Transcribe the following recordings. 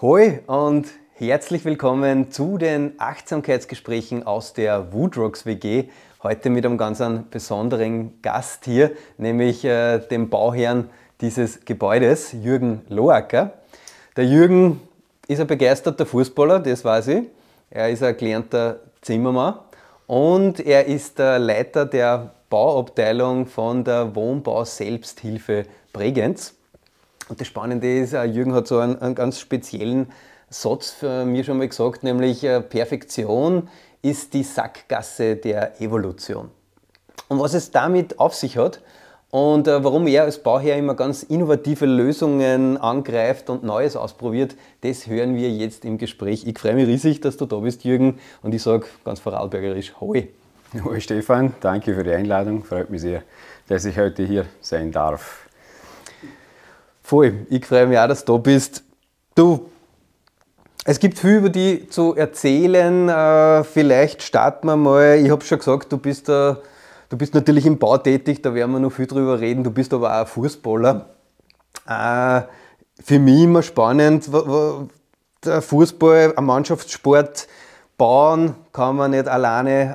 Hoi und herzlich willkommen zu den Achtsamkeitsgesprächen aus der Woodrocks WG. Heute mit einem ganz besonderen Gast hier, nämlich äh, dem Bauherrn dieses Gebäudes, Jürgen Loacker. Der Jürgen ist ein begeisterter Fußballer, das weiß ich. Er ist ein gelernter Zimmermann und er ist der Leiter der Bauabteilung von der Wohnbau Selbsthilfe Bregenz. Und das Spannende ist, äh, Jürgen hat so einen, einen ganz speziellen Satz für mir schon mal gesagt, nämlich äh, Perfektion ist die Sackgasse der Evolution. Und was es damit auf sich hat und äh, warum er als Bauherr immer ganz innovative Lösungen angreift und Neues ausprobiert, das hören wir jetzt im Gespräch. Ich freue mich riesig, dass du da bist, Jürgen, und ich sage ganz vorarlbergerisch Hoi. Hoi Stefan, danke für die Einladung. Freut mich sehr, dass ich heute hier sein darf. Voll. Ich freue mich auch, dass du da bist. Du, es gibt viel über die zu erzählen. Äh, vielleicht starten wir mal. Ich habe schon gesagt, du bist, äh, du bist natürlich im Bau tätig, da werden wir noch viel drüber reden. Du bist aber auch Fußballer. Äh, für mich immer spannend, der Fußball, ein Mannschaftssport, bauen kann man nicht alleine.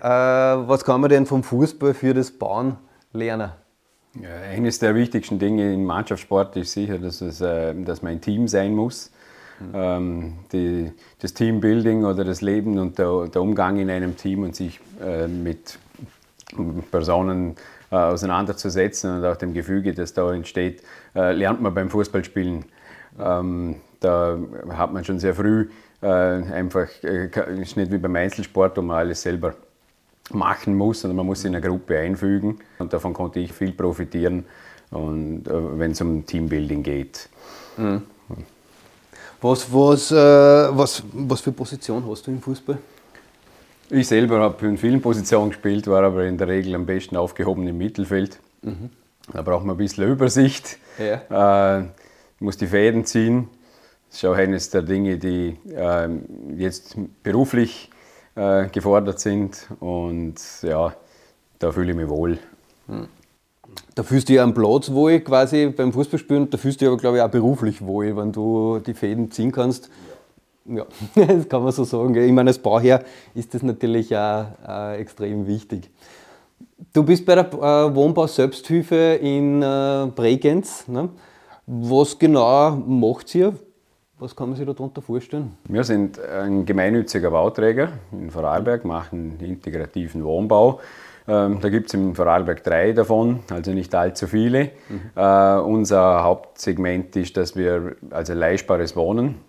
Was kann man denn vom Fußball für das Bauen lernen? Ja, eines der wichtigsten Dinge im Mannschaftssport ist sicher, dass, es, äh, dass man ein Team sein muss. Mhm. Ähm, die, das Teambuilding oder das Leben und der, der, Umgang in einem Team und sich äh, mit Personen äh, auseinanderzusetzen und auch dem Gefüge, das da entsteht, äh, lernt man beim Fußballspielen. Ähm, da hat man schon sehr früh äh, einfach, äh, ist nicht wie beim Einzelsport, wo man alles selber machen muss, sondern man muss sich in eine Gruppe einfügen. Und davon konnte ich viel profitieren, und, äh, wenn es um Teambuilding geht. Mhm. Was, was, äh, was, was für Position hast du im Fußball? Ich selber habe in vielen Positionen gespielt, war aber in der Regel am besten aufgehoben im Mittelfeld. Mhm. Da braucht man ein bisschen Übersicht. Ja. Äh, muss die Fäden ziehen. Das ist auch eines der Dinge, die äh, jetzt beruflich äh, gefordert sind. Und ja, da fühle ich mich wohl. Hm. Da fühlst du dich am Platz wohl quasi beim Fußballspielen, da fühlst du dich aber glaube ich auch beruflich wohl, wenn du die Fäden ziehen kannst. Ja, das kann man so sagen. Ich meine, als Bauherr ist das natürlich auch, auch extrem wichtig. Du bist bei der äh, Wohnbau Selbsthilfe in äh, Bregenz. Ne? Was genau macht ihr? Was kann man sich darunter vorstellen? Wir sind ein gemeinnütziger Bauträger in Vorarlberg, machen integrativen Wohnbau. Ähm, da gibt es im Vorarlberg drei davon, also nicht allzu viele. Mhm. Äh, unser Hauptsegment ist, dass wir also leistbares Wohnen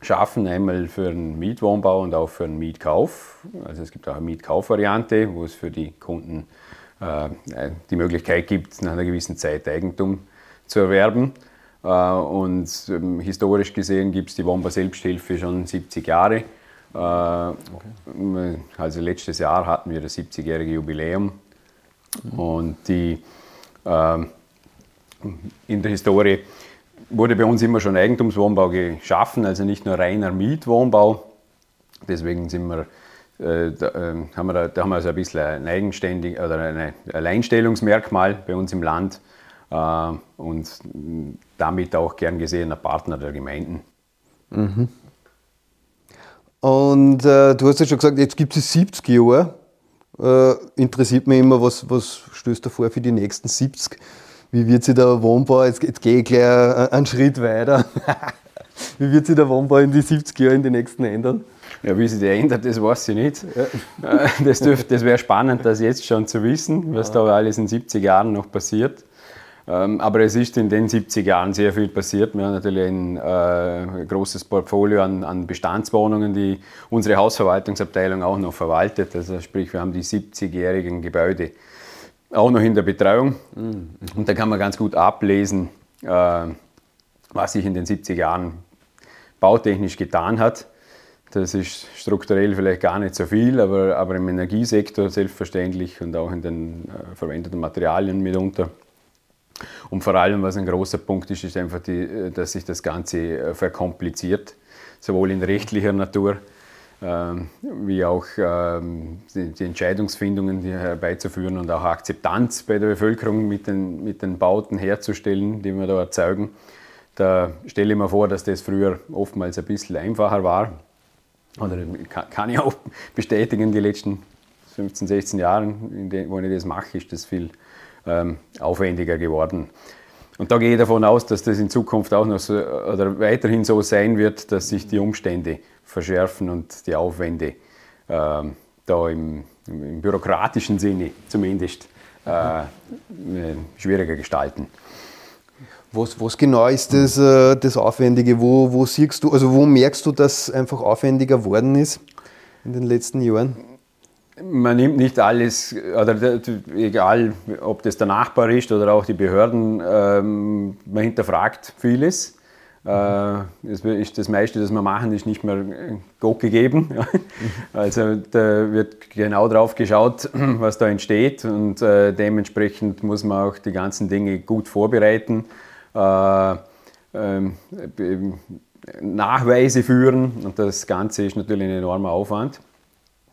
schaffen, einmal für einen Mietwohnbau und auch für einen Mietkauf. Also es gibt auch eine Mietkaufvariante, wo es für die Kunden äh, die Möglichkeit gibt, nach einer gewissen Zeit Eigentum zu erwerben. Äh, und ähm, historisch gesehen gibt es die Womba Selbsthilfe schon 70 Jahre. Äh, okay. Also letztes Jahr hatten wir das 70-jährige Jubiläum. Mhm. Und die, ähm, in der Historie wurde bei uns immer schon Eigentumswohnbau geschaffen, also nicht nur reiner Mietwohnbau. Deswegen sind wir, äh, da, äh, haben wir da, da, haben wir also ein bisschen ein eigenständig oder ein Alleinstellungsmerkmal bei uns im Land. Äh, und damit auch gern gesehener Partner der Gemeinden. Mhm. Und äh, du hast ja schon gesagt, jetzt gibt es 70 Jahre. Äh, interessiert mich immer, was, was stößt da vor für die nächsten 70? Wie wird sich der Wohnbau, jetzt, jetzt gehe ich gleich einen Schritt weiter, wie wird sich der Wohnbau in die 70 Jahren in den nächsten ändern? Ja, wie sich der ändert, das weiß ich nicht. Ja. Äh, das, das wäre spannend, das jetzt schon zu wissen, was ja. da alles in 70 Jahren noch passiert. Ähm, aber es ist in den 70 Jahren sehr viel passiert. Wir haben natürlich ein äh, großes Portfolio an, an, Bestandswohnungen, die unsere Hausverwaltungsabteilung auch noch verwaltet. Also sprich, wir haben die 70-jährigen Gebäude auch noch in der Betreuung. Mhm. Und da kann man ganz gut ablesen, äh, was sich in den 70 Jahren bautechnisch getan hat. Das ist strukturell vielleicht gar nicht so viel, aber, aber im Energiesektor selbstverständlich und auch in den äh, verwendeten Materialien mitunter. Und vor allem, was ein großer Punkt ist, ist einfach, die, dass sich das Ganze äh, verkompliziert, sowohl in rechtlicher Natur ähm, wie auch ähm, die, die, Entscheidungsfindungen herbeizuführen und auch Akzeptanz bei der Bevölkerung mit den, mit den Bauten herzustellen, die wir da erzeugen. Da stelle ich mir vor, dass das früher oftmals ein bisschen einfacher war. Oder kann ich auch bestätigen, die letzten 15, 16 Jahren, wo ich das mache, ist das viel ähm, aufwendiger geworden. Und da gehe ich davon aus, dass das in Zukunft auch noch so, oder weiterhin so sein wird, dass sich die Umstände verschärfen und die Aufwände ähm, da im, im, bürokratischen Sinne zumindest äh, schwieriger gestalten. Was, was, genau ist das, äh, das Aufwendige? Wo, wo siehst du, also wo merkst du, dass einfach aufwendiger geworden ist in den letzten Jahren? Man nimmt nicht alles, oder egal ob das der Nachbar ist oder auch die Behörden, ähm, man hinterfragt vieles. Äh, das meiste, das wir machen, ist nicht mehr Gott gegeben. Also da wird genau drauf geschaut, was da entsteht und äh, dementsprechend muss man auch die ganzen Dinge gut vorbereiten, äh, ähm, Nachweise führen und das Ganze ist natürlich ein enormer Aufwand.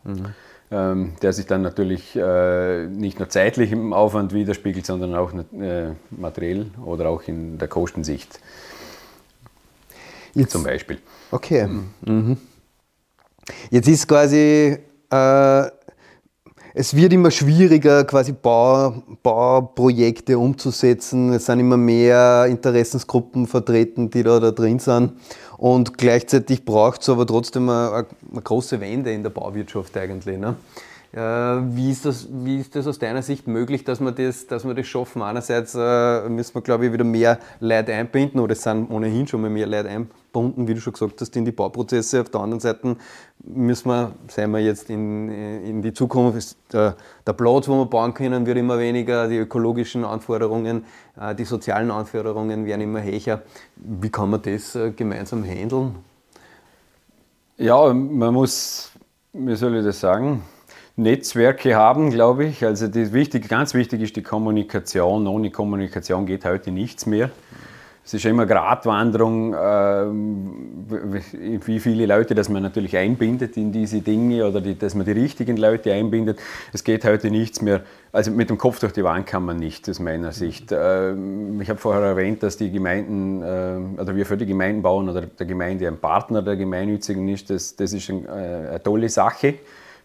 Mhm der sich dann natürlich äh, nicht nur zeitlich im Aufwand widerspiegelt, sondern auch äh, materiell oder auch in der Kostensicht. Jetzt, Zum Beispiel. Okay. Mhm. Jetzt ist quasi, äh, es wird immer schwieriger, quasi Bau, Bauprojekte umzusetzen. Es sind immer mehr Interessensgruppen vertreten, die da, da drin sind. Und gleichzeitig braucht es aber trotzdem eine, eine, große Wende in der Bauwirtschaft eigentlich. Ne? Äh, wie, ist das, wie ist das aus deiner Sicht möglich, dass wir das, dass wir das schaffen? Einerseits äh, müssen wir, glaube ich, wieder mehr Leute einbinden, oder es sind ohnehin schon mal mehr Leute eingebunden, wie du schon gesagt hast, in die Bauprozesse. Auf der anderen Seite müssen wir, seien wir jetzt in, in die Zukunft, der, der Platz, wo wir bauen können, wird immer weniger, die ökologischen Anforderungen, äh, die sozialen Anforderungen werden immer höher. Wie kann man das äh, gemeinsam handeln? Ja, man muss, wie soll ich das sagen, Netzwerke haben, glaube ich. Also das wichtig, ganz wichtig ist die Kommunikation. Ohne Kommunikation geht heute nichts mehr. Es ist immer Gratwanderung, äh, wie viele Leute, dass man natürlich einbindet in diese Dinge oder die, dass man die richtigen Leute einbindet. Es geht heute nichts mehr. Also mit dem Kopf durch die Wand kann man nicht, aus meiner Sicht. Äh, ich habe vorher erwähnt, dass die Gemeinden äh, oder wir für die Gemeinden bauen oder der Gemeinde ein Partner der Gemeinnützigen ist. Das, das ist äh, eine tolle Sache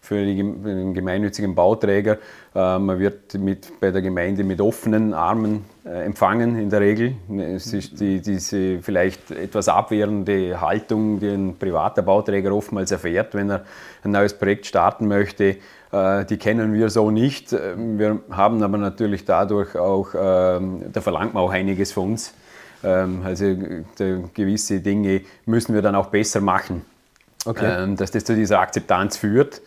für den gemeinnützigen Bauträger. Äh, man wird mit, bei der Gemeinde mit offenen Armen äh, empfangen in der Regel. Es ist die, diese vielleicht etwas abwehrende Haltung, die ein privater Bauträger oftmals erfährt, wenn er ein neues Projekt starten möchte. Äh, die kennen wir so nicht. Wir haben aber natürlich dadurch auch, ähm, da verlangt man auch einiges von uns. Ähm, also gewisse Dinge müssen wir dann auch besser machen. Okay. Ähm, dass das zu dieser Akzeptanz führt.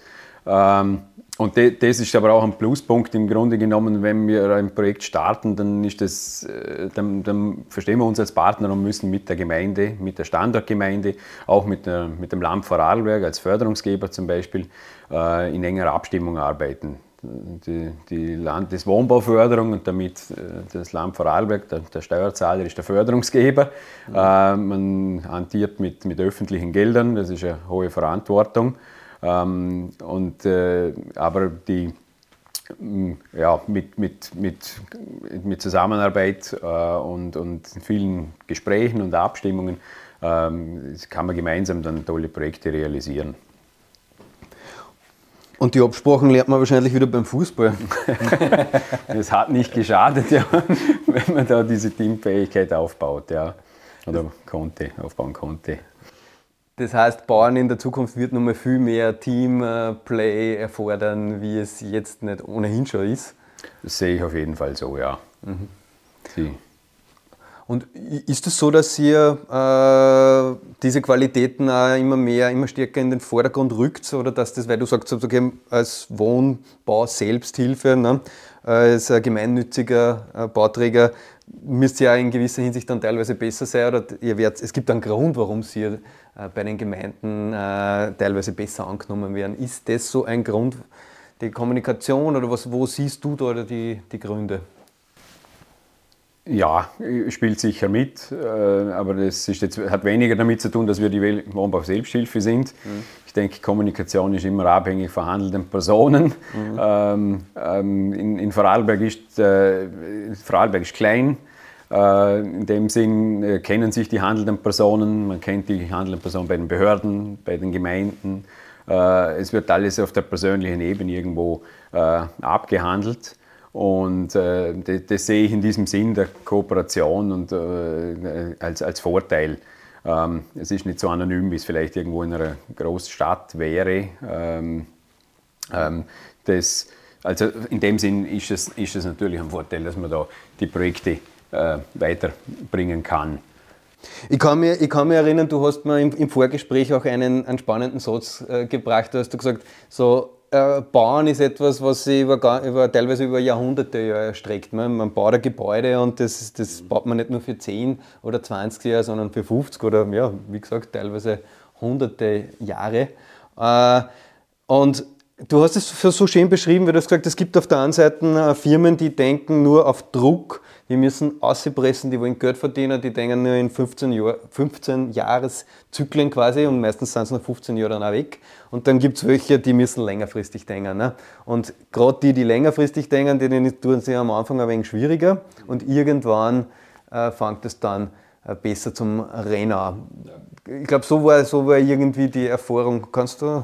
Ähm, und das ist aber auch ein Pluspunkt im Grunde genommen, wenn wir ein Projekt starten, dann, ist das, äh, dann, dann, verstehen wir uns als Partner und müssen mit der Gemeinde, mit der Standortgemeinde, auch mit, der, mit dem Land Vorarlberg als Förderungsgeber zum Beispiel, äh, in enger Abstimmung arbeiten. Die, die Landeswohnbauförderung und damit äh, das Land Vorarlberg, der, der Steuerzahler ist der Förderungsgeber. Mhm. man hantiert mit, mit öffentlichen Geldern, das ist eine hohe Verantwortung. Ähm, und, äh, aber die, mm, ja, mit, mit, mit, mit Zusammenarbeit äh, und, und vielen Gesprächen und Abstimmungen ähm, kann man gemeinsam dann tolle Projekte realisieren. Und die Absprachen lernt man wahrscheinlich wieder beim Fußball. Es hat nicht geschadet, ja, wenn man da diese Teamfähigkeit aufbaut, ja. Oder konnte, aufbauen konnte. Das heißt, Bauen in der Zukunft wird nochmal viel mehr Teamplay erfordern, wie es jetzt nicht ohnehin schon ist. Das sehe ich auf jeden Fall so, ja. Mhm. Und ist es das so, dass ihr äh, diese Qualitäten auch immer mehr, immer stärker in den Vordergrund rückt? Oder dass das, weil du sagst, okay, als Wohnbau Selbsthilfe, ne, als gemeinnütziger äh, Bauträger, müsst ihr ja in gewisser Hinsicht dann teilweise besser sein oder ihr werdet, es gibt einen Grund, warum ihr äh, bei den Gemeinden äh, teilweise besser angenommen werden. Ist das so ein Grund, die Kommunikation oder was, wo siehst du da die, die Gründe? Ja, spielt sicher mit, äh, aber das ist jetzt, hat weniger damit zu tun, dass wir die Wohnbau Selbsthilfe sind. Mhm. Ich denke, Kommunikation ist immer abhängig von handelnden Personen. Mhm. Ähm, ähm, in, in Vorarlberg ist, äh, Vorarlberg ist klein, Äh, in dem Sinn äh, kennen sich die handelnden Personen, man kennt die handelnden Personen bei den Behörden, bei den Gemeinden. Äh, es wird alles auf der persönlichen Ebene irgendwo abgehandelt. Und das, das, sehe ich in diesem Sinn der Kooperation und als, als Vorteil. Ähm, es ist nicht so anonym, wie es vielleicht irgendwo in einer Großstadt wäre. Ähm, ähm, das, also in dem Sinn ist es, ist es natürlich ein Vorteil, dass man da die Projekte äh, weiterbringen kann. Ich kann, mich, ich kann mich erinnern, du hast mir im, im Vorgespräch auch einen, einen spannenden Satz äh, gebracht. Da hast du gesagt, so, äh, Bauen ist etwas, was sich über, über, teilweise über Jahrhunderte erstreckt. Man, man baut ein Gebäude und das, das baut man nicht nur für 10 oder 20 Jahre, sondern für 50 oder, ja, wie gesagt, teilweise hunderte Jahre. Äh, und du hast es so schön beschrieben, weil du hast gesagt, es gibt auf der einen Seite äh, Firmen, die denken nur auf Druck die müssen auspressen, die wollen Geld verdienen, die denken nur in 15, Jahr, 15 Jahreszyklen quasi und meistens sind es nach 15 Jahren dann auch weg. Und dann gibt es welche, die müssen längerfristig denken. Ne? Und gerade die, die längerfristig denken, die, tun sich am Anfang ein wenig schwieriger und irgendwann äh, fängt es dann äh, besser zum Rennen Ich glaube, so war, so war irgendwie die Erfahrung. Kannst du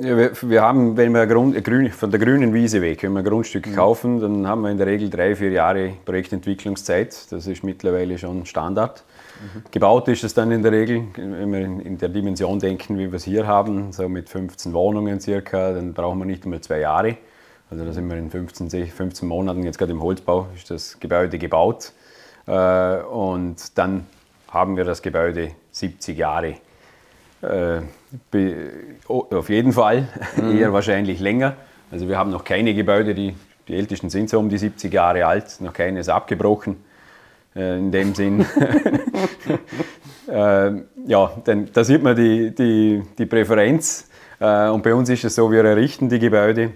ja, wir, wir, haben, wenn wir Grund, grün, von der grünen Wiese weg, wenn wir ein Grundstück mhm. kaufen, dann haben wir in der Regel drei, vier Jahre Projektentwicklungszeit. Das ist mittlerweile schon Standard. Mhm. Gebaut ist es dann in der Regel, wenn wir in, der Dimension denken, wie wir es hier haben, so mit 15 Wohnungen circa, dann brauchen wir nicht einmal zwei Jahre. Also da sind wir in 15, 15 Monaten, jetzt gerade im Holzbau, ist das Gebäude gebaut. Äh, und dann haben wir das Gebäude 70 Jahre äh, auf jeden Fall, mhm. eher wahrscheinlich länger. Also wir haben noch keine Gebäude, die, die ältesten sind so um die 70 Jahre alt, noch keines abgebrochen. Äh, in dem Sinn. äh, ja, denn da sieht man die, die, die Präferenz. Äh, und bei uns ist es so, wir errichten die Gebäude,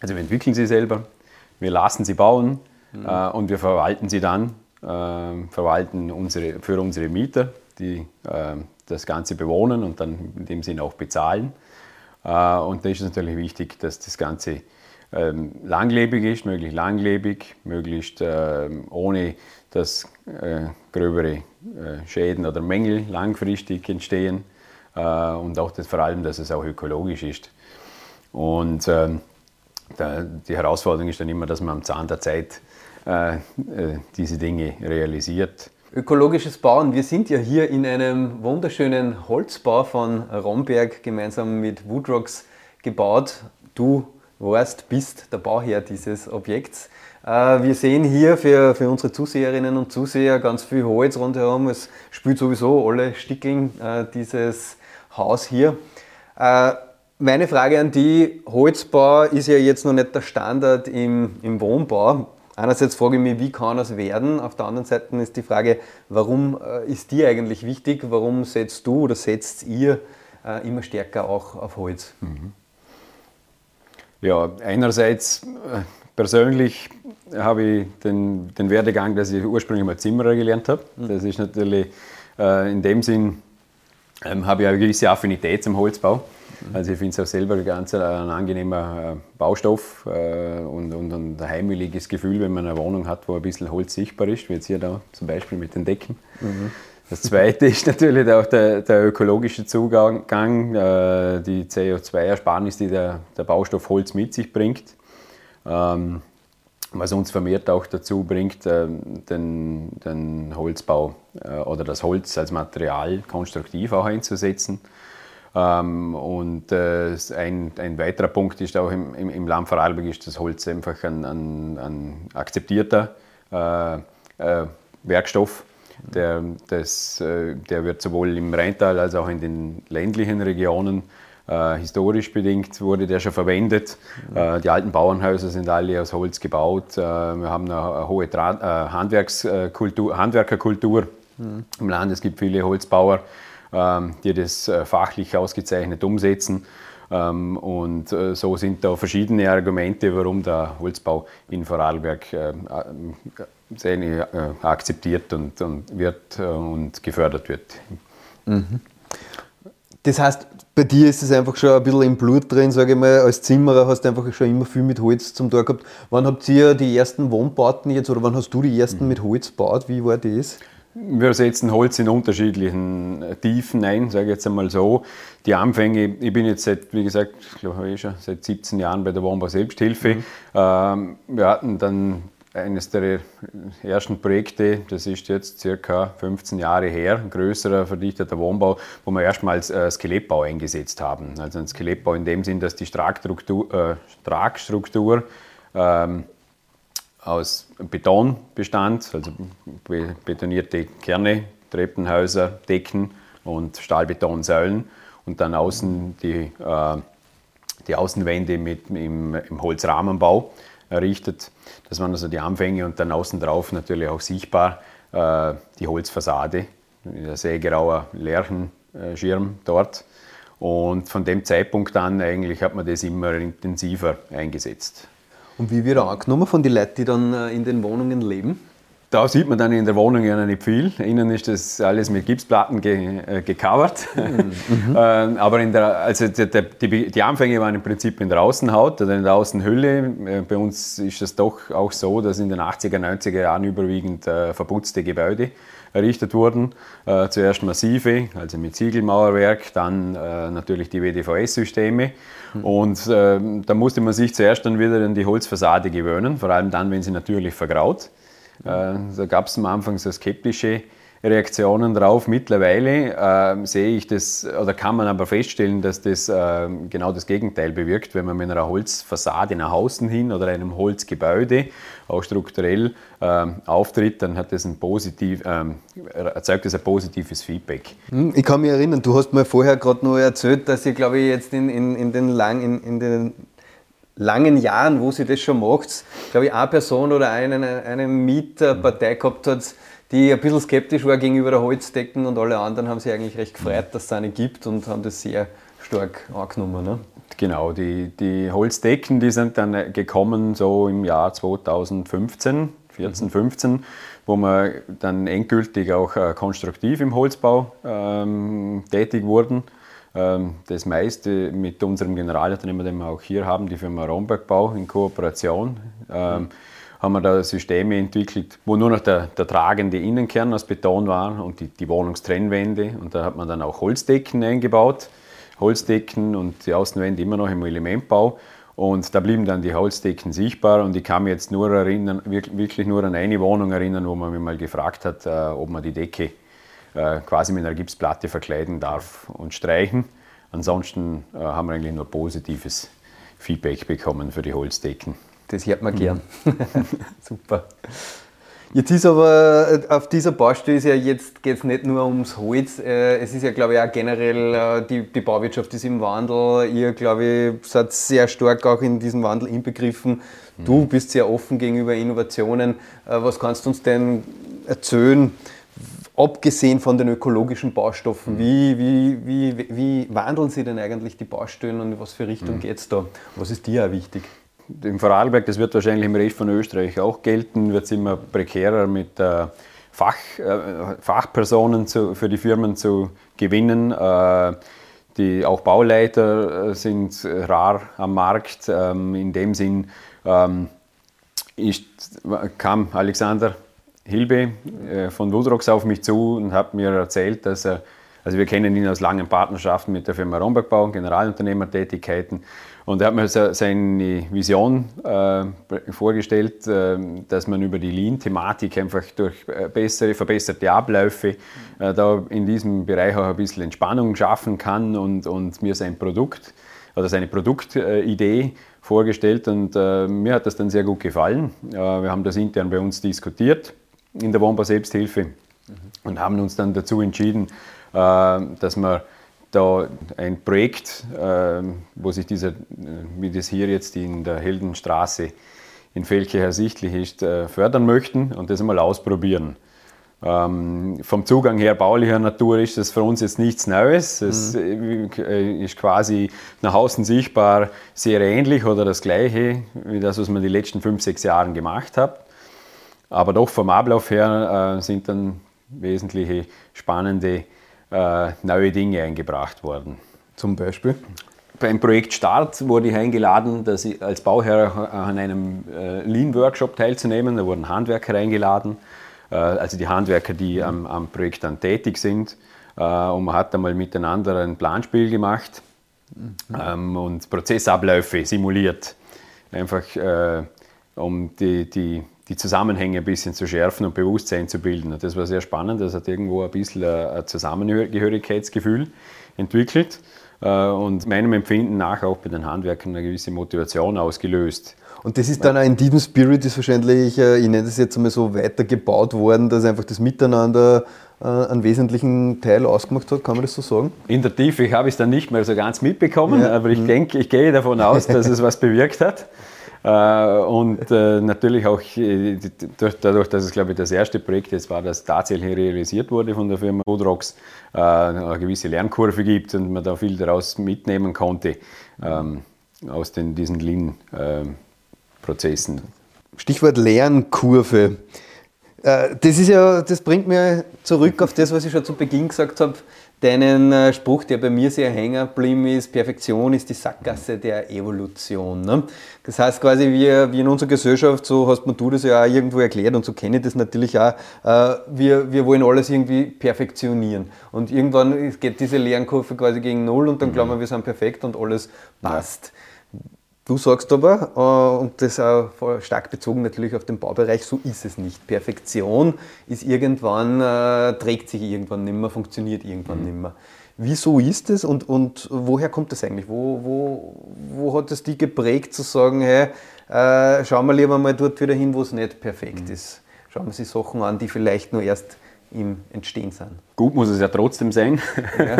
also wir entwickeln sie selber, wir lassen sie bauen mhm. Äh, und wir verwalten sie dann, äh, verwalten unsere, für unsere Mieter, die das Ganze bewohnen und dann in dem Sinne auch bezahlen. Äh, und da ist es natürlich wichtig, dass das Ganze ähm, langlebig ist, möglichst langlebig, möglichst ähm, ohne dass äh, gröbere äh, Schäden oder Mängel langfristig entstehen und auch das, vor allem, dass es auch ökologisch ist. Und ähm, die Herausforderung ist dann immer, dass man am Zahn der Zeit diese Dinge realisiert. Ökologisches Bauen. Wir sind ja hier in einem wunderschönen Holzbau von Romberg gemeinsam mit Woodrocks gebaut. Du warst, bist der Bauherr dieses Objekts. Äh, wir sehen hier für, für unsere Zuseherinnen und Zuseher ganz viel Holz rundherum. Es spült sowieso alle Stickeln äh, dieses Haus hier. Äh, meine Frage an die, Holzbau ist ja jetzt noch nicht der Standard im, im Wohnbau. Einerseits frage ich mich, wie kann es werden? Auf der anderen Seite ist die Frage, warum äh, ist dir eigentlich wichtig? Warum setzt du oder setzt ihr äh, immer stärker auch auf Holz? Mhm. Ja, einerseits äh, persönlich habe ich den, den Werdegang, dass ich ursprünglich mal Zimmerer gelernt habe. Mhm. Das ist natürlich in dem Sinn, ähm, habe ich eine gewisse Affinität zum Holzbau. Also ich finde es auch selber ganz ein, ein angenehmer äh, Baustoff äh, und, und, und, ein heimeliges Gefühl, wenn man eine Wohnung hat, wo ein bisschen Holz sichtbar ist, wie jetzt hier da zum Beispiel mit den Decken. Mhm. Das zweite ist natürlich auch der, der ökologische Zugang, äh, die CO2-Ersparnis, die der, der, Baustoff Holz mit sich bringt. Ähm, was uns vermehrt auch dazu bringt, den, den Holzbau oder das Holz als Material konstruktiv auch einzusetzen. Ähm, und äh, ein, ein, weiterer Punkt ist auch im, im, im Land Vorarlberg ist das Holz einfach ein, ein, ein akzeptierter äh, äh, Werkstoff. Der, das, äh, der wird sowohl im Rheintal als auch in den ländlichen Regionen äh, historisch bedingt wurde der schon verwendet. Mhm. die alten Bauernhäuser sind alle aus Holz gebaut. wir haben eine, hohe Tra Handwerkskultur, Handwerkerkultur mhm. im Land. Es gibt viele Holzbauer die das äh, fachlich ausgezeichnet umsetzen. Ähm, und äh, so sind da verschiedene Argumente, warum der Holzbau in Vorarlberg äh, akzeptiert und, und wird und gefördert wird. Mhm. Das heißt, bei dir ist es einfach schon ein bisschen im Blut drin, sage ich mal. Als Zimmerer hast du einfach schon immer viel mit Holz zum Tag gehabt. Wann habt ihr die ersten Wohnbauten jetzt oder wann hast du die ersten mit Holz gebaut? Wie war das? Wir setzen Holz in unterschiedlichen Tiefen ein, sage ich jetzt einmal so. Die Anfänge, ich bin jetzt seit, wie gesagt, ich glaube ich schon seit 17 Jahren bei der Wohnbau Selbsthilfe. Mhm. Ähm, wir hatten dann eines der ersten Projekte, das ist jetzt circa 15 Jahre her, ein größerer verdichteter Wohnbau, wo wir erstmals äh, Skelettbau eingesetzt haben. Also ein Skelettbau in dem Sinn, dass die Tragstruktur, äh, Tragstruktur ähm, aus Beton bestand, also betonierte Kerne, Treppenhäuser, Decken und Stahlbetonsäulen und dann außen die, äh, die Außenwände mit, im, im Holzrahmenbau errichtet. Das waren also die Anfänge und dann außen drauf natürlich auch sichtbar äh, die Holzfassade, der sägerauer Lärchenschirm dort. Und von dem Zeitpunkt an eigentlich hat man das immer intensiver eingesetzt. Und wie wird er angenommen von den Leuten, die dann äh, in den Wohnungen leben? Da sieht man dann in der Wohnung ja nicht viel. Innen ist das alles mit Gipsplatten ge, äh, gecovert. Mhm. ähm, aber in der, also die, die, die, Anfänge waren im Prinzip in der Außenhaut oder in der Außenhülle. Äh, bei uns ist es doch auch so, dass in den 80er, 90er Jahren überwiegend äh, verputzte Gebäude errichtet wurden. Äh, zuerst massive, also mit Ziegelmauerwerk, dann äh, natürlich die WDVS-Systeme. Mhm. Und äh, da musste man sich zuerst dann wieder an die Holzfassade gewöhnen, vor allem dann, wenn sie natürlich vergraut. Äh, da gab es am Anfang so skeptische Reaktionen drauf. Mittlerweile äh, sehe ich das, oder kann man aber feststellen, dass das äh, genau das Gegenteil bewirkt, wenn man mit einer Holzfassade nach außen hin oder einem Holzgebäude auch strukturell äh, auftritt, dann hat das ein positiv, ähm, erzeugt das ein positives Feedback. Hm, ich kann mich erinnern, du hast mir vorher gerade noch erzählt, dass ihr, glaube ich, jetzt in, in, in den lang, in, in den langen Jahren, wo sie das schon macht, glaube ich, eine Person oder eine, eine Mieterpartei gehabt hat, die ein bisschen skeptisch war gegenüber der Holzdecken und alle anderen haben sich eigentlich recht gefreut, dass es eine gibt und haben das sehr stark angenommen. Ne? Genau, die, die Holzdecken, die sind dann gekommen so im Jahr 2015, 14, mhm. 15, wo wir dann endgültig auch äh, konstruktiv im Holzbau ähm, tätig wurden. Ähm, das meiste mit unserem Generalunternehmer, den wir auch hier haben, die Firma Rombergbau in Kooperation. Ähm, haben wir da Systeme entwickelt, wo nur noch der, der tragende Innenkern aus Beton war und die, die Wohnungstrennwände. Und da hat man dann auch Holzdecken eingebaut. Holzdecken und die Außenwände immer noch im Elementbau. Und da blieben dann die Holzdecken sichtbar und ich kann mich jetzt nur erinnern, wirklich nur an eine Wohnung erinnern, wo man mich mal gefragt hat, äh, ob man die Decke äh, quasi mit einer Gipsplatte verkleiden darf und streichen. Ansonsten äh, haben wir eigentlich nur positives Feedback bekommen für die Holzdecken. Das hört man gern. Super. Jetzt ist aber äh, auf dieser Baustelle ist ja jetzt geht es nicht nur ums Holz, es ist ja glaube ich auch generell die, die Bauwirtschaft ist im Wandel. Ihr glaube ich seid sehr stark auch in diesem Wandel inbegriffen. Du mhm. bist sehr offen gegenüber Innovationen. Was kannst du uns denn erzählen? abgesehen von den ökologischen Baustoffen, mhm. wie, wie, wie, wie wandeln Sie denn eigentlich die Baustellen und in was für Richtung mhm. geht es da? Was ist dir auch wichtig? Im Vorarlberg, das wird wahrscheinlich im Rest von Österreich auch gelten, wird es immer prekärer mit äh, Fach, äh, Fachpersonen zu, für die Firmen zu gewinnen. Äh, die, auch Bauleiter äh, sind rar am Markt. Ähm, in dem Sinn ähm, ist, kam Alexander Hilbe äh, von Woodrocks auf mich zu und hat mir erzählt, dass er, also wir kennen ihn aus langen Partnerschaften mit der Firma Rombergbau, Generalunternehmertätigkeiten, und er hat mir seine Vision äh, vorgestellt, äh, dass man über die Lean-Thematik einfach durch äh, bessere, verbesserte Abläufe äh, da in diesem Bereich auch ein bisschen Entspannung schaffen kann und, und mir sein Produkt oder seine Produktidee vorgestellt und äh, mir hat das dann sehr gut gefallen. wir haben das intern bei uns diskutiert in der Wohnbau Selbsthilfe mhm. und haben uns dann dazu entschieden, äh, dass wir da ein Projekt, äh, wo sich dieser, wie das hier jetzt in der Heldenstraße in Felke ersichtlich ist, äh, fördern möchten und das einmal ausprobieren. Ähm, vom Zugang her baulicher Natur ist das für uns jetzt nichts Neues. Es mhm. ist quasi nach außen sichtbar sehr ähnlich oder das gleiche wie das, was man die letzten fünf, sechs Jahre gemacht hat. Aber doch vom Ablauf her äh, sind dann wesentliche spannende äh, neue Dinge eingebracht worden. Zum Beispiel? Beim Projekt Start wurde ich eingeladen, dass ich als Bauherr an einem äh, Lean-Workshop teilzunehmen. Da wurden Handwerker eingeladen, äh, also die Handwerker, die am, am Projekt dann tätig sind. Äh, und man hat einmal miteinander ein Planspiel gemacht mhm. und Prozessabläufe simuliert. Einfach um die, die, die Zusammenhänge ein bisschen zu schärfen und Bewusstsein zu bilden. Und das war sehr spannend. Das hat irgendwo ein bisschen ein Zusammengehörigkeitsgefühl entwickelt äh, und meinem Empfinden nach auch bei den Handwerkern eine gewisse Motivation ausgelöst. Und das ist dann auch in diesem Spirit ist wahrscheinlich, äh, ich nenne das jetzt einmal so, weitergebaut worden, dass einfach das Miteinander äh, einen wesentlichen Teil ausgemacht hat, kann man das so sagen? In der Tiefe habe ich es dann nicht mehr so ganz mitbekommen, ja. aber ich mhm. denke, ich gehe davon aus, dass es was bewirkt hat. Äh, und äh, natürlich auch äh, dadurch, dass es, glaube ich, das erste Projekt jetzt war, das tatsächlich realisiert wurde von der Firma Woodrocks, eine gewisse Lernkurve gibt und man da viel daraus mitnehmen konnte ähm, aus den, diesen Lean-Prozessen. Stichwort Lernkurve. Das, ist ja, das bringt mir zurück auf das, was ich schon zu Beginn gesagt habe deinen äh, Spruch, der bei mir sehr hängen geblieben ist, Perfektion ist die Sackgasse der Evolution. Ne? Das heißt quasi, wie, wie in unserer Gesellschaft, so hast man du das ja auch irgendwo erklärt und so kenne ich das natürlich auch, äh, wir, wir wollen alles irgendwie perfektionieren. Und irgendwann geht diese Lernkurve quasi gegen Null und dann mhm. glauben wir, wir sind perfekt und alles passt. Ja. Du sagst aber, äh, und das auch stark bezogen natürlich auf den Baubereich, so ist es nicht. Perfektion ist irgendwann, äh, trägt sich irgendwann nicht mehr, funktioniert irgendwann mhm. nicht mehr. Wieso ist es und, und woher kommt das eigentlich? Wo, wo, wo hat es die geprägt zu sagen, hey, äh, schauen wir lieber mal dort wieder hin, wo es nicht perfekt mhm. ist. Schauen wir sich Sachen an, die vielleicht nur erst im Entstehen sind. Gut muss es ja trotzdem sein. Ja.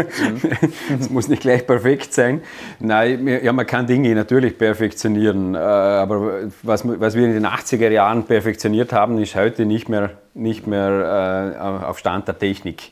es muss nicht gleich perfekt sein. Nein, ja, man kann Dinge natürlich perfektionieren, äh, aber was, was wir in den 80er Jahren perfektioniert haben, ist heute nicht mehr, nicht mehr äh, auf Stand der Technik.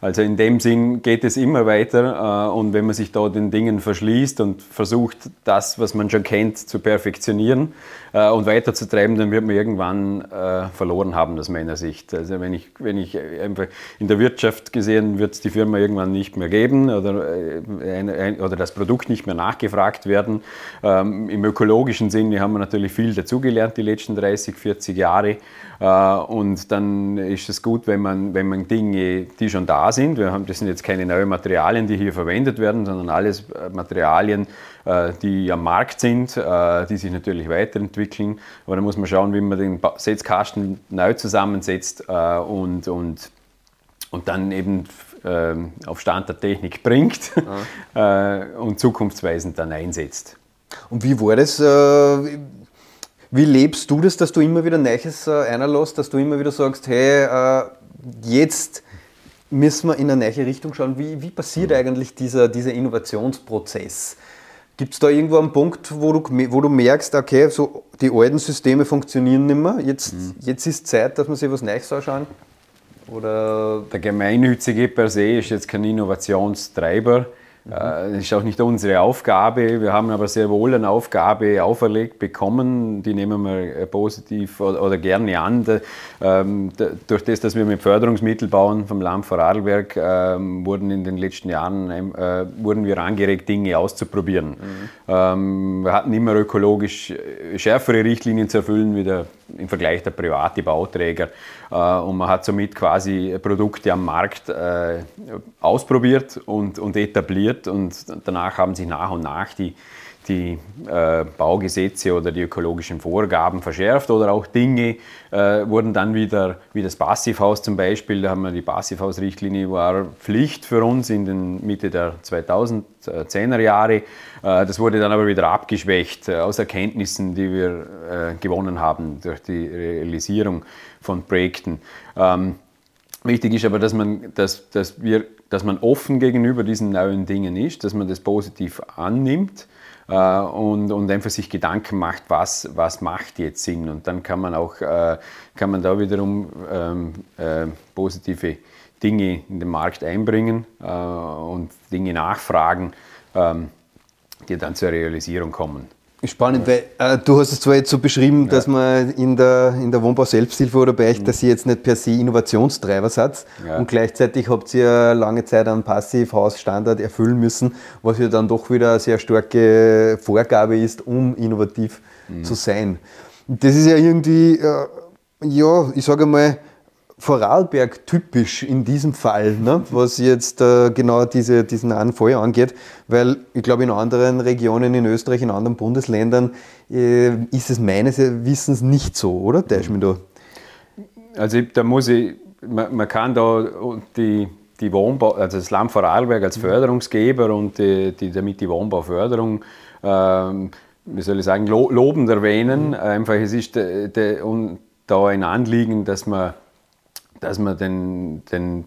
Also in dem Sinn geht es immer weiter äh, und wenn man sich da den Dingen verschließt und versucht, das, was man schon kennt, zu perfektionieren äh, und weiterzutreiben, dann wird man irgendwann äh, verloren haben aus meiner Sicht. Also wenn ich, wenn ich einfach in der Wirtschaft gesehen, wird es die Firma irgendwann nicht mehr geben oder, ein, ein, oder das Produkt nicht mehr nachgefragt werden. Ähm, Im ökologischen Sinne haben wir natürlich viel dazugelernt die letzten 30, 40 Jahre und dann ist es gut, wenn man, wenn man Dinge, die schon da sind. Wir haben, das sind jetzt keine neuen Materialien, die hier verwendet werden, sondern alles äh, Materialien, äh, die am Markt sind, äh, die sich natürlich weiterentwickeln. Aber da muss man schauen, wie man den Setzkasten neu zusammensetzt und, und, und dann eben auf Stand der Technik bringt ja. und zukunftsweisend dann einsetzt. Und wie war das? Wie lebst du das, dass du immer wieder Neues einerlässt, dass du immer wieder sagst, hey, jetzt müssen wir in eine neue Richtung schauen. Wie, wie passiert eigentlich dieser, dieser Innovationsprozess? Gibt es da irgendwo einen Punkt, wo du, wo du merkst, okay, so die alten Systeme funktionieren nicht mehr, jetzt, mhm. jetzt ist Zeit, dass wir sich was Neues anschauen? Oder Der Gemeinnützige per se ist jetzt kein Innovationstreiber. Das ist auch nicht unsere Aufgabe. Wir haben aber sehr wohl eine Aufgabe auferlegt bekommen. Die nehmen wir äh, positiv oder, gerne an. Ähm, durch das, dass wir mit Förderungsmitteln bauen vom Land Vorarlberg, ähm, wurden in den letzten Jahren ähm, äh, wurden wir angeregt, Dinge auszuprobieren. Mhm. Wir hatten immer ökologisch äh, schärfere Richtlinien zu erfüllen wie der, im Vergleich der private Bauträger. Und man hat somit quasi Produkte am Markt ausprobiert und, und etabliert und danach haben sich nach und nach die, die äh, Baugesetze oder die ökologischen Vorgaben verschärft oder auch Dinge äh, wurden dann wieder, wie das Passivhaus zum Beispiel, da haben wir die Passivhausrichtlinie, war Pflicht für uns in den Mitte der 2010er Jahre. Äh, das wurde dann aber wieder abgeschwächt äh, aus Erkenntnissen, die wir äh, gewonnen haben durch die Realisierung von Projekten. Ähm, Wichtig ist aber, dass man, dass, dass, wir, dass man offen gegenüber diesen neuen Dingen ist, dass man das positiv annimmt und, und einfach sich Gedanken macht, was, was macht jetzt Sinn. Und dann kann man auch äh, kann man da wiederum ähm, äh, positive Dinge in den Markt einbringen äh, und Dinge nachfragen, ähm, die dann zur Realisierung kommen. Spannend, weil äh, du hast es zwar jetzt so beschrieben, ja. dass man in der, in der Wohnbau-Selbsthilfe oder bei euch, mhm. dass ihr jetzt nicht per se Innovationstreiber seid ja. und gleichzeitig habt ihr lange Zeit einen Passivhausstandard erfüllen müssen, was ja dann doch wieder eine sehr starke Vorgabe ist, um innovativ mhm. zu sein. Das ist ja irgendwie, äh, ja, ich sage mal, Vorarlberg typisch in diesem Fall, ne? was jetzt äh, genau diese, diesen einen Fall angeht, weil ich glaube, in anderen Regionen in Österreich, in anderen Bundesländern äh, ist es meines Wissens nicht so, oder? Täusch mich da? Also da muss ich, man, man kann da die, die Wohnbau, also das Land Vorarlberg als Förderungsgeber und die, die, damit die Wohnbauförderung ähm, wie soll ich sagen, lobend erwähnen. Einfach, es ist de, de, und da ein Anliegen, dass man dass man den, den,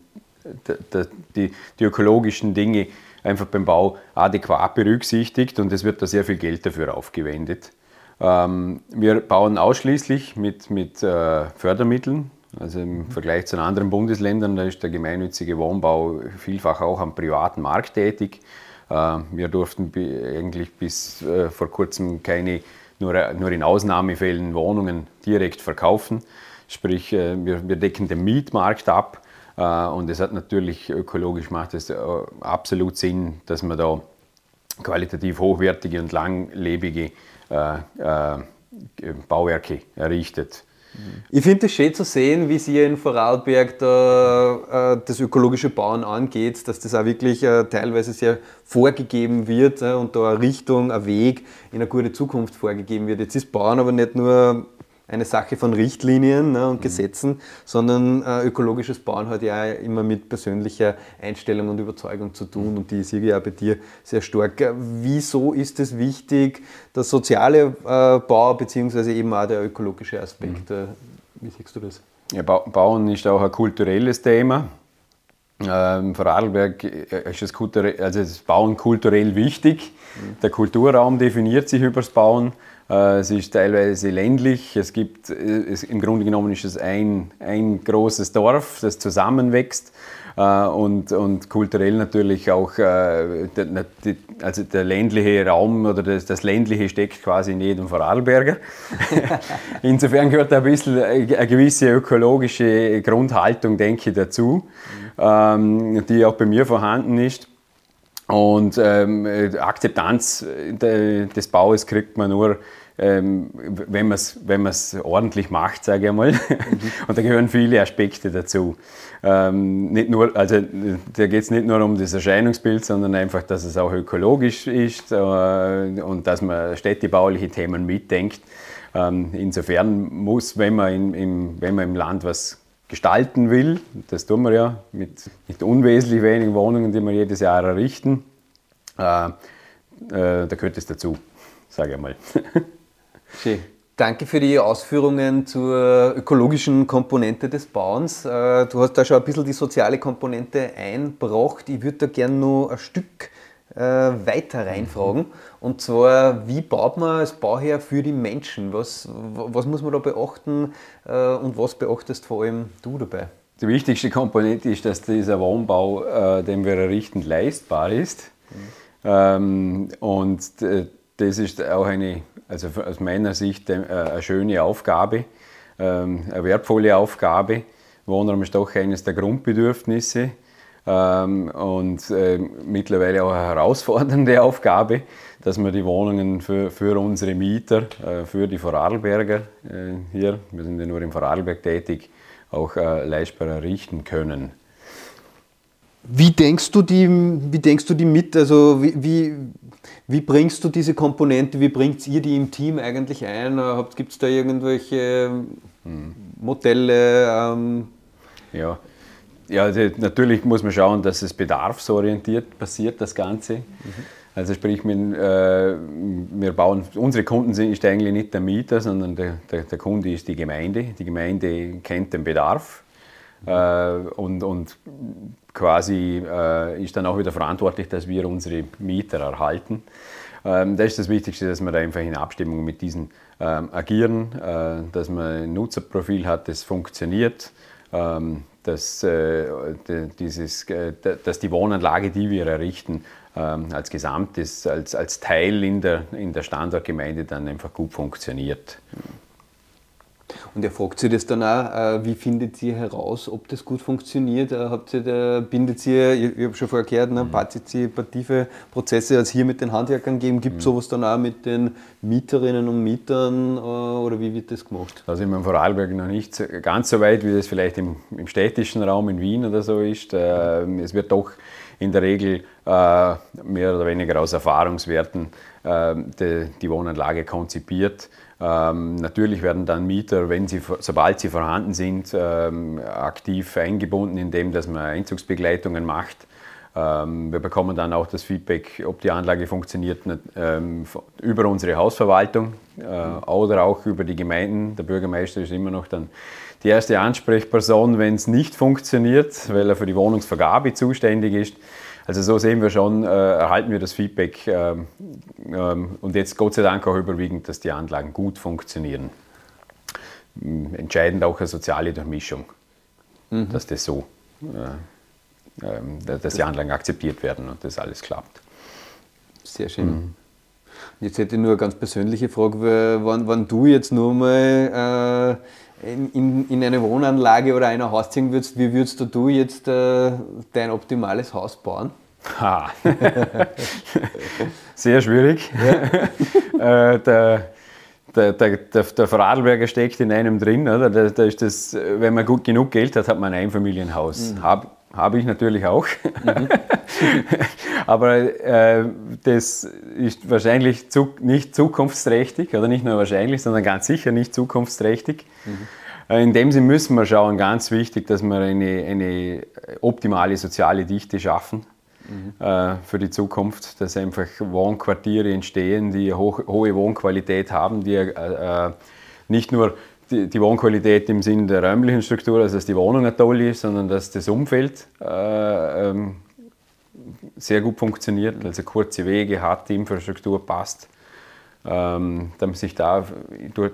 de, die, die ökologischen Dinge einfach beim Bau adäquat berücksichtigt und es wird da sehr viel Geld dafür aufgewendet. Ähm, wir bauen ausschließlich mit, mit äh, Fördermitteln. Also im Vergleich zu anderen Bundesländern, da ist der gemeinnützige Wohnbau vielfach auch am privaten Markt tätig. Äh, wir durften eigentlich bis äh, vor kurzem keine, nur in Ausnahmefällen Wohnungen direkt verkaufen. Sprich, äh, wir, wir decken den Mietmarkt ab äh, und es hat natürlich ökologisch macht es äh, absolut Sinn, dass man da qualitativ hochwertige und langlebige Bauwerke errichtet. Ich finde es schön zu sehen, wie Sie in Vorarlberg da, äh, das ökologische Bauen angeht, dass das auch wirklich äh, teilweise sehr vorgegeben wird äh, und da eine Richtung, ein Weg in eine gute Zukunft vorgegeben wird. Jetzt ist Bauen aber nicht nur eine Sache von Richtlinien ne, und mhm. Gesetzen, sondern äh, ökologisches Bauen hat ja immer mit persönlicher Einstellung und Überzeugung zu tun und die sehe ich auch bei dir sehr stark. Wieso ist es wichtig, der soziale äh, Bau bzw. eben auch der ökologische Aspekt? Mhm. Äh, wie siehst du das? Ja, Bauen ist auch ein kulturelles Thema. Ähm, Vorarlberg äh, ist das, also das Bauen kulturell wichtig. Mhm. Der Kulturraum definiert sich über das Bauen. Äh, es ist teilweise ländlich. Es gibt, äh, es, im Grunde genommen ist es ein, ein großes Dorf, das zusammenwächst. Uh, und, und kulturell natürlich auch, also der ländliche Raum oder das, das, ländliche steckt quasi in jedem Vorarlberger. Insofern gehört ein bisschen eine gewisse ökologische Grundhaltung, denke ich, dazu, um, die auch bei mir vorhanden ist. Und ähm, Akzeptanz des Baues kriegt man nur ähm, wenn man es wenn ordentlich macht, sage ich einmal. Mhm. Und da gehören viele Aspekte dazu. Ähm, nicht nur, also, da geht es nicht nur um das Erscheinungsbild, sondern einfach, dass es auch ökologisch ist äh, und dass man städtebauliche Themen mitdenkt. Ähm, insofern muss, wenn man, in, im, wenn man im Land was gestalten will, das tun wir ja mit, mit unwesentlich wenigen Wohnungen, die wir jedes Jahr errichten, äh, äh, da gehört es dazu, sage ich einmal. Schön. Danke für die Ausführungen zur ökologischen Komponente des Bauens. Äh, du hast da schon ein bisschen die soziale Komponente einbracht. Ich würde da gerne noch ein Stück äh, weiter reinfragen. Und zwar, wie baut man als Bauherr für die Menschen? Was, was muss man da beachten äh, und was beachtest vor allem du dabei? Die wichtigste Komponente ist, dass dieser Wohnbau, den wir errichten, leistbar ist. Mhm. Ähm, und das ist auch eine also aus meiner Sicht äh, eine schöne Aufgabe, ähm, eine wertvolle Aufgabe. Wohnraum ist doch eines der Grundbedürfnisse ähm, und äh, mittlerweile auch eine herausfordernde Aufgabe, dass wir die Wohnungen für, für unsere Mieter, äh, für die Vorarlberger hier, wir sind ja nur im Vorarlberg tätig, auch leistbar errichten können. Wie denkst du die, wie denkst du die mit? Also wie, wie, wie bringst du diese Komponente, wie bringt ihr die im Team eigentlich ein? Gibt es da irgendwelche hm. Modelle? Ähm? Ja. Ja, also natürlich muss man schauen, dass es bedarfsorientiert passiert, das Ganze. Mhm. Also sprich, wir, äh, wir bauen, unsere Kunden sind ist eigentlich nicht der Mieter, sondern der, der, der Kunde ist die Gemeinde. Die Gemeinde kennt den Bedarf äh, und, und quasi äh, ist dann auch wieder verantwortlich, dass wir unsere Mieter erhalten. Ähm, das ist das Wichtigste, dass wir da einfach in Abstimmung mit diesen ähm, agieren, äh, dass man ein Nutzerprofil hat, das funktioniert, ähm, dass, äh, dieses, äh, dass die Wohnanlage, die wir errichten, ähm, als Gesamtes, als, als Teil in der, in der Standortgemeinde dann einfach gut funktioniert. Und er fragt sich das dann auch, äh, wie findet ihr heraus, ob das gut funktioniert? Äh, habt ihr da, bindet ihr, ich, ich habe schon vorher gehört, ne, mhm. partizipative Prozesse als hier mit den Handwerkern geben. Gibt es mhm. sowas dann auch mit den Mieterinnen und Mietern äh, oder wie wird das gemacht? Da sind wir in Vorarlberg noch nicht ganz so weit, wie das vielleicht im, im städtischen Raum in Wien oder so ist. Es wird doch in der Regel mehr oder weniger aus Erfahrungswerten die, die Wohnanlage konzipiert ähm, natürlich werden dann Mieter, wenn sie, sobald sie vorhanden sind, ähm, aktiv eingebunden, indem dass man Einzugsbegleitungen macht. Ähm, wir bekommen dann auch das Feedback, ob die Anlage funktioniert, ähm, über unsere Hausverwaltung äh, oder auch über die Gemeinden. Der Bürgermeister ist immer noch dann die erste Ansprechperson, wenn es nicht funktioniert, weil er für die Wohnungsvergabe zuständig ist. Also so sehen wir schon, äh, erhalten wir das Feedback ähm, ähm, und jetzt Gott sei Dank auch überwiegend, dass die Anlagen gut funktionieren. Ähm, entscheidend auch eine soziale Durchmischung, mhm. dass das so, äh, äh, dass die Anlagen akzeptiert werden und das alles klappt. Sehr schön. Mhm. Jetzt hätte ich nur eine ganz persönliche Frage, wann, wann du jetzt nur mal äh, in, in, eine Wohnanlage oder ein Haus ziehen würdest, wie würdest du jetzt äh, dein optimales Haus bauen? Ha. Sehr schwierig. Ja. äh, der, der, der, der, Vorarlberger steckt in einem drin. Oder? Da, da ist das, wenn man gut genug Geld hat, hat man ein Einfamilienhaus. Mhm. Habe hab ich natürlich auch. Mhm. Aber äh, das ist wahrscheinlich zu, nicht zukunftsträchtig, oder nicht nur wahrscheinlich, sondern ganz sicher nicht zukunftsträchtig. Mhm. In dem Sinne müssen wir schauen, ganz wichtig, dass wir eine, eine optimale soziale Dichte schaffen mhm. äh, für die Zukunft, dass einfach Wohnquartiere entstehen, die hoch, hohe Wohnqualität haben, die äh, nicht nur die, die, Wohnqualität im Sinne der räumlichen Struktur, also dass die Wohnung toll ist, sondern dass das Umfeld äh, ähm, sehr gut funktioniert, also kurze Wege hat, die Infrastruktur passt. Ähm, damit sich da,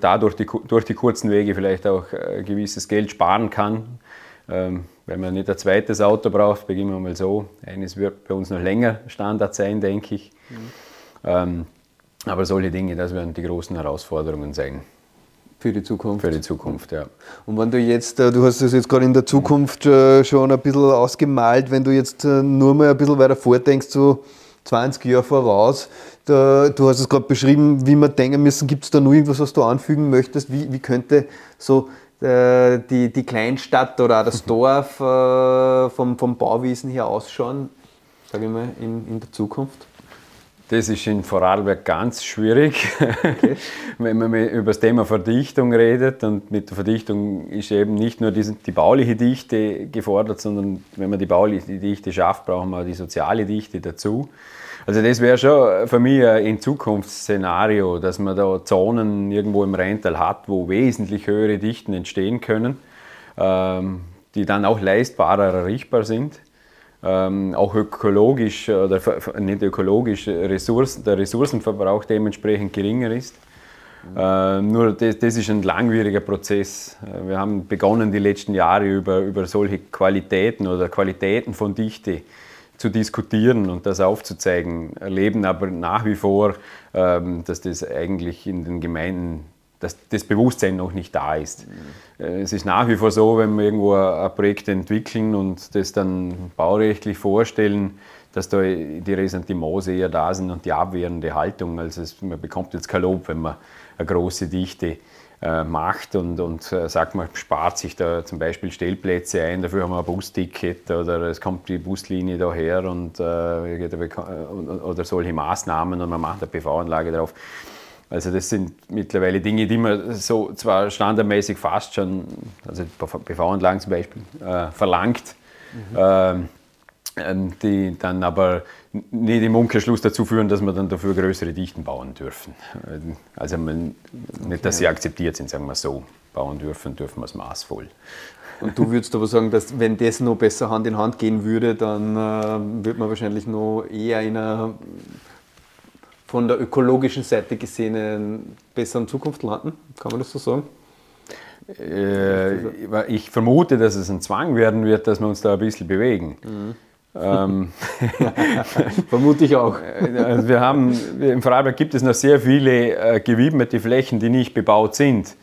dadurch die, durch die kurzen Wege vielleicht auch äh, gewisses Geld sparen kann. Ähm, wenn man nicht ein zweites Auto braucht, beginnen wir mal so. Eines wird bei uns noch länger Standard sein, denke ich. Mhm. Ähm, aber solche Dinge, das werden die großen Herausforderungen sein. Für die Zukunft? Für die Zukunft, ja. Und wenn du jetzt, äh, du hast es jetzt gerade in der Zukunft äh, schon ein bisschen ausgemalt, wenn du jetzt äh, nur mal ein bisschen weiter vordenkst, so 20 Jahre voraus, da, du hast es gerade beschrieben, wie wir denken müssen, gibt es da noch irgendwas, was du anfügen möchtest? Wie, wie könnte so äh, die, die Kleinstadt oder auch das Dorf äh, vom, vom Bauwesen her ausschauen, sage ich mal, in, in der Zukunft? Das ist in Vorarlberg ganz schwierig, okay. wenn man über das Thema Verdichtung redet. Und mit der Verdichtung ist eben nicht nur die, die bauliche Dichte gefordert, sondern wenn man die bauliche Dichte schafft, brauchen wir die soziale Dichte dazu. Also das wäre schon für mich ein Zukunftsszenario, dass man da Zonen irgendwo im Rheintal hat, wo wesentlich höhere Dichten entstehen können, ähm, die dann auch leistbarer erreichbar sind. Ähm, auch ökologisch oder nicht ökologisch, Ressourcen, der Ressourcenverbrauch dementsprechend geringer ist. Äh, nur das, das, ist ein langwieriger Prozess. Äh, wir haben begonnen die letzten Jahre über, über solche Qualitäten oder Qualitäten von Dichte zu diskutieren und das aufzuzeigen, erleben aber nach wie vor, ähm, dass das eigentlich in den Gemeinden, dass das Bewusstsein noch nicht da ist. Mhm. Es ist nach wie vor so, wenn wir irgendwo ein Projekt entwickeln und das dann baurechtlich vorstellen, dass da die Ressentiments eher da sind und die abwehrende Haltung. Also es, man bekommt jetzt kein Lob, wenn man eine große Dichte äh, macht und, und äh, sagt, man spart sich da zum Beispiel Stellplätze ein, dafür haben wir ein Busticket oder es kommt die Buslinie daher und, äh, oder solche Maßnahmen und man macht eine PV-Anlage drauf. Also das sind mittlerweile Dinge, die man so zwar standardmäßig fast schon, also PV-Anlagen zum Beispiel, äh, verlangt, mhm. ähm, die dann aber nicht im Umkehrschluss dazu führen, dass wir dann dafür größere Dichten bauen dürfen. Also man, nicht, dass sie akzeptiert sind, sagen wir so. Bauen dürfen, dürfen wir es maßvoll. Und du würdest aber sagen, dass wenn das noch besser Hand in Hand gehen würde, dann äh, würde man wahrscheinlich noch eher in einer von der ökologischen Seite gesehen besseren Zukunft landen? Kann man das so sagen? Äh, ich vermute, dass es ein Zwang werden wird, dass wir uns da ein bisschen bewegen. Mhm. Ähm, Vermute ich auch. Also wir haben, Im Vorarlberg gibt es noch sehr viele äh, gewidmete Flächen, die nicht bebaut sind.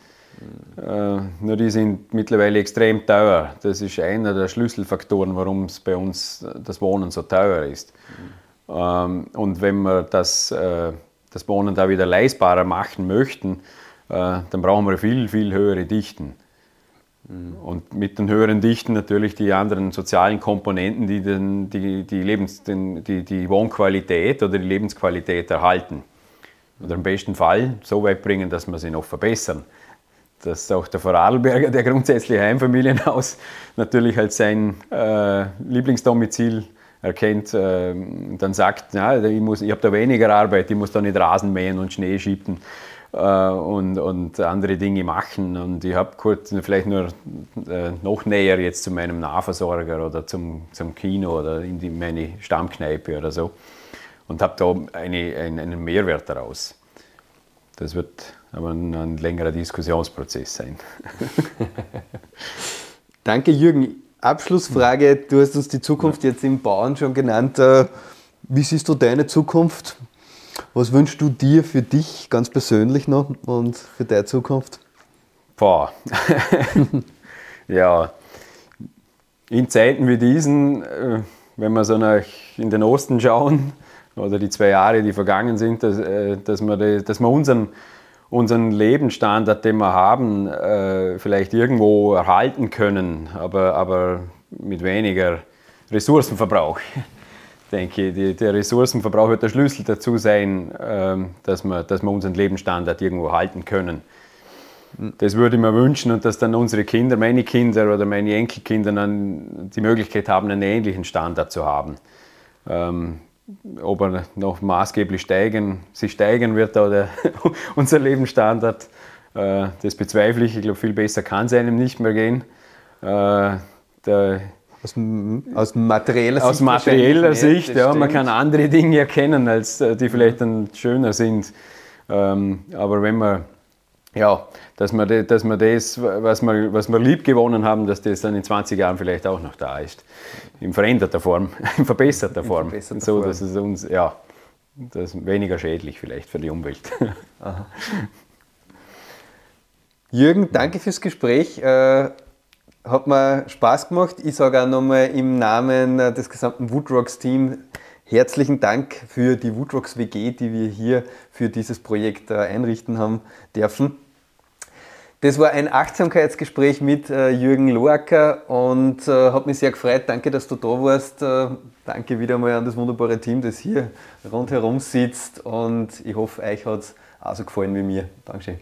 Äh, nur die sind mittlerweile extrem teuer. Das ist einer der Schlüsselfaktoren, warum es bei uns das Wohnen so teuer ist. Ähm, und wenn wir das, äh, das Wohnen da wieder leistbarer machen möchten, äh, dann brauchen wir viel, viel höhere Dichten. Und mit den höheren Dichten natürlich die anderen sozialen Komponenten, die den, die, die, Lebens, den, die, die Wohnqualität oder die Lebensqualität erhalten. Oder im besten Fall so weit bringen, dass wir sie noch verbessern. Dass auch der Vorarlberger, der grundsätzlich Einfamilienhaus natürlich als sein äh, Lieblingsdomizil erkennt, äh, dann sagt, ja, ich, ich habe da weniger Arbeit, ich muss da nicht Rasen mähen und Schnee schieben äh, und, und andere Dinge machen. Und ich habe kurz vielleicht nur äh, noch näher jetzt zu meinem Nahversorger oder zum, zum Kino oder in die, meine Stammkneipe oder so und habe da eine, einen, einen Mehrwert daraus. Das wird aber ein, ein längerer Diskussionsprozess sein. Danke, Jürgen. Abschlussfrage: Du hast uns die Zukunft jetzt im Bauen schon genannt. Äh, wie siehst du deine Zukunft? Was wünschst du dir für dich ganz persönlich noch und für deine Zukunft? Boah. ja, in Zeiten wie diesen, äh, wenn wir so nach in den Osten schauen, oder die zwei Jahre, die vergangen sind, dass, äh, dass, wir, dass wir unseren, unseren Lebensstandard, den wir haben, äh, vielleicht irgendwo erhalten können, aber, aber mit weniger Ressourcenverbrauch denke ich. der Ressourcenverbrauch wird der Schlüssel dazu sein, ähm, dass wir, dass wir unseren Lebensstandard irgendwo halten können. Das würde ich mir wünschen und dass dann unsere Kinder, meine Kinder oder meine Enkelkinder dann die Möglichkeit haben, einen ähnlichen Standard zu haben. Ähm, ob er noch maßgeblich steigen, sich steigern wird oder unser Lebensstandard, äh, das bezweifle ich. Ich glaube, viel besser kann es einem nicht mehr gehen. Äh, der aus, aus materieller Sicht? Aus materieller Sicht, ja. Man kann andere Dinge erkennen, als, äh, die vielleicht dann schöner sind. Ähm, aber wenn man, ja, dass de, dass man das, was wir, was wir lieb gewonnen haben, dass das dann in 20 Jahren vielleicht auch noch da ist. In veränderter Form, in verbesserter Form. In verbesserter so, Form. dass es uns, ja, das ist weniger schädlich vielleicht für die Umwelt. Jürgen, danke fürs Gespräch. Äh, hat mir Spaß gemacht. Ich sage auch nochmal im Namen äh, des gesamten Woodrocks-Team herzlichen Dank für die Woodrocks WG, die wir hier für dieses Projekt äh, einrichten haben dürfen. Das war ein Achtsamkeitsgespräch mit äh, Jürgen Loacker und äh, hat mich sehr gefreut. Danke, dass du da warst. Äh, danke wieder mal an das wunderbare Team, das hier rundherum sitzt und ich hoffe, euch hat es auch so gefallen wie mir. Dankeschön.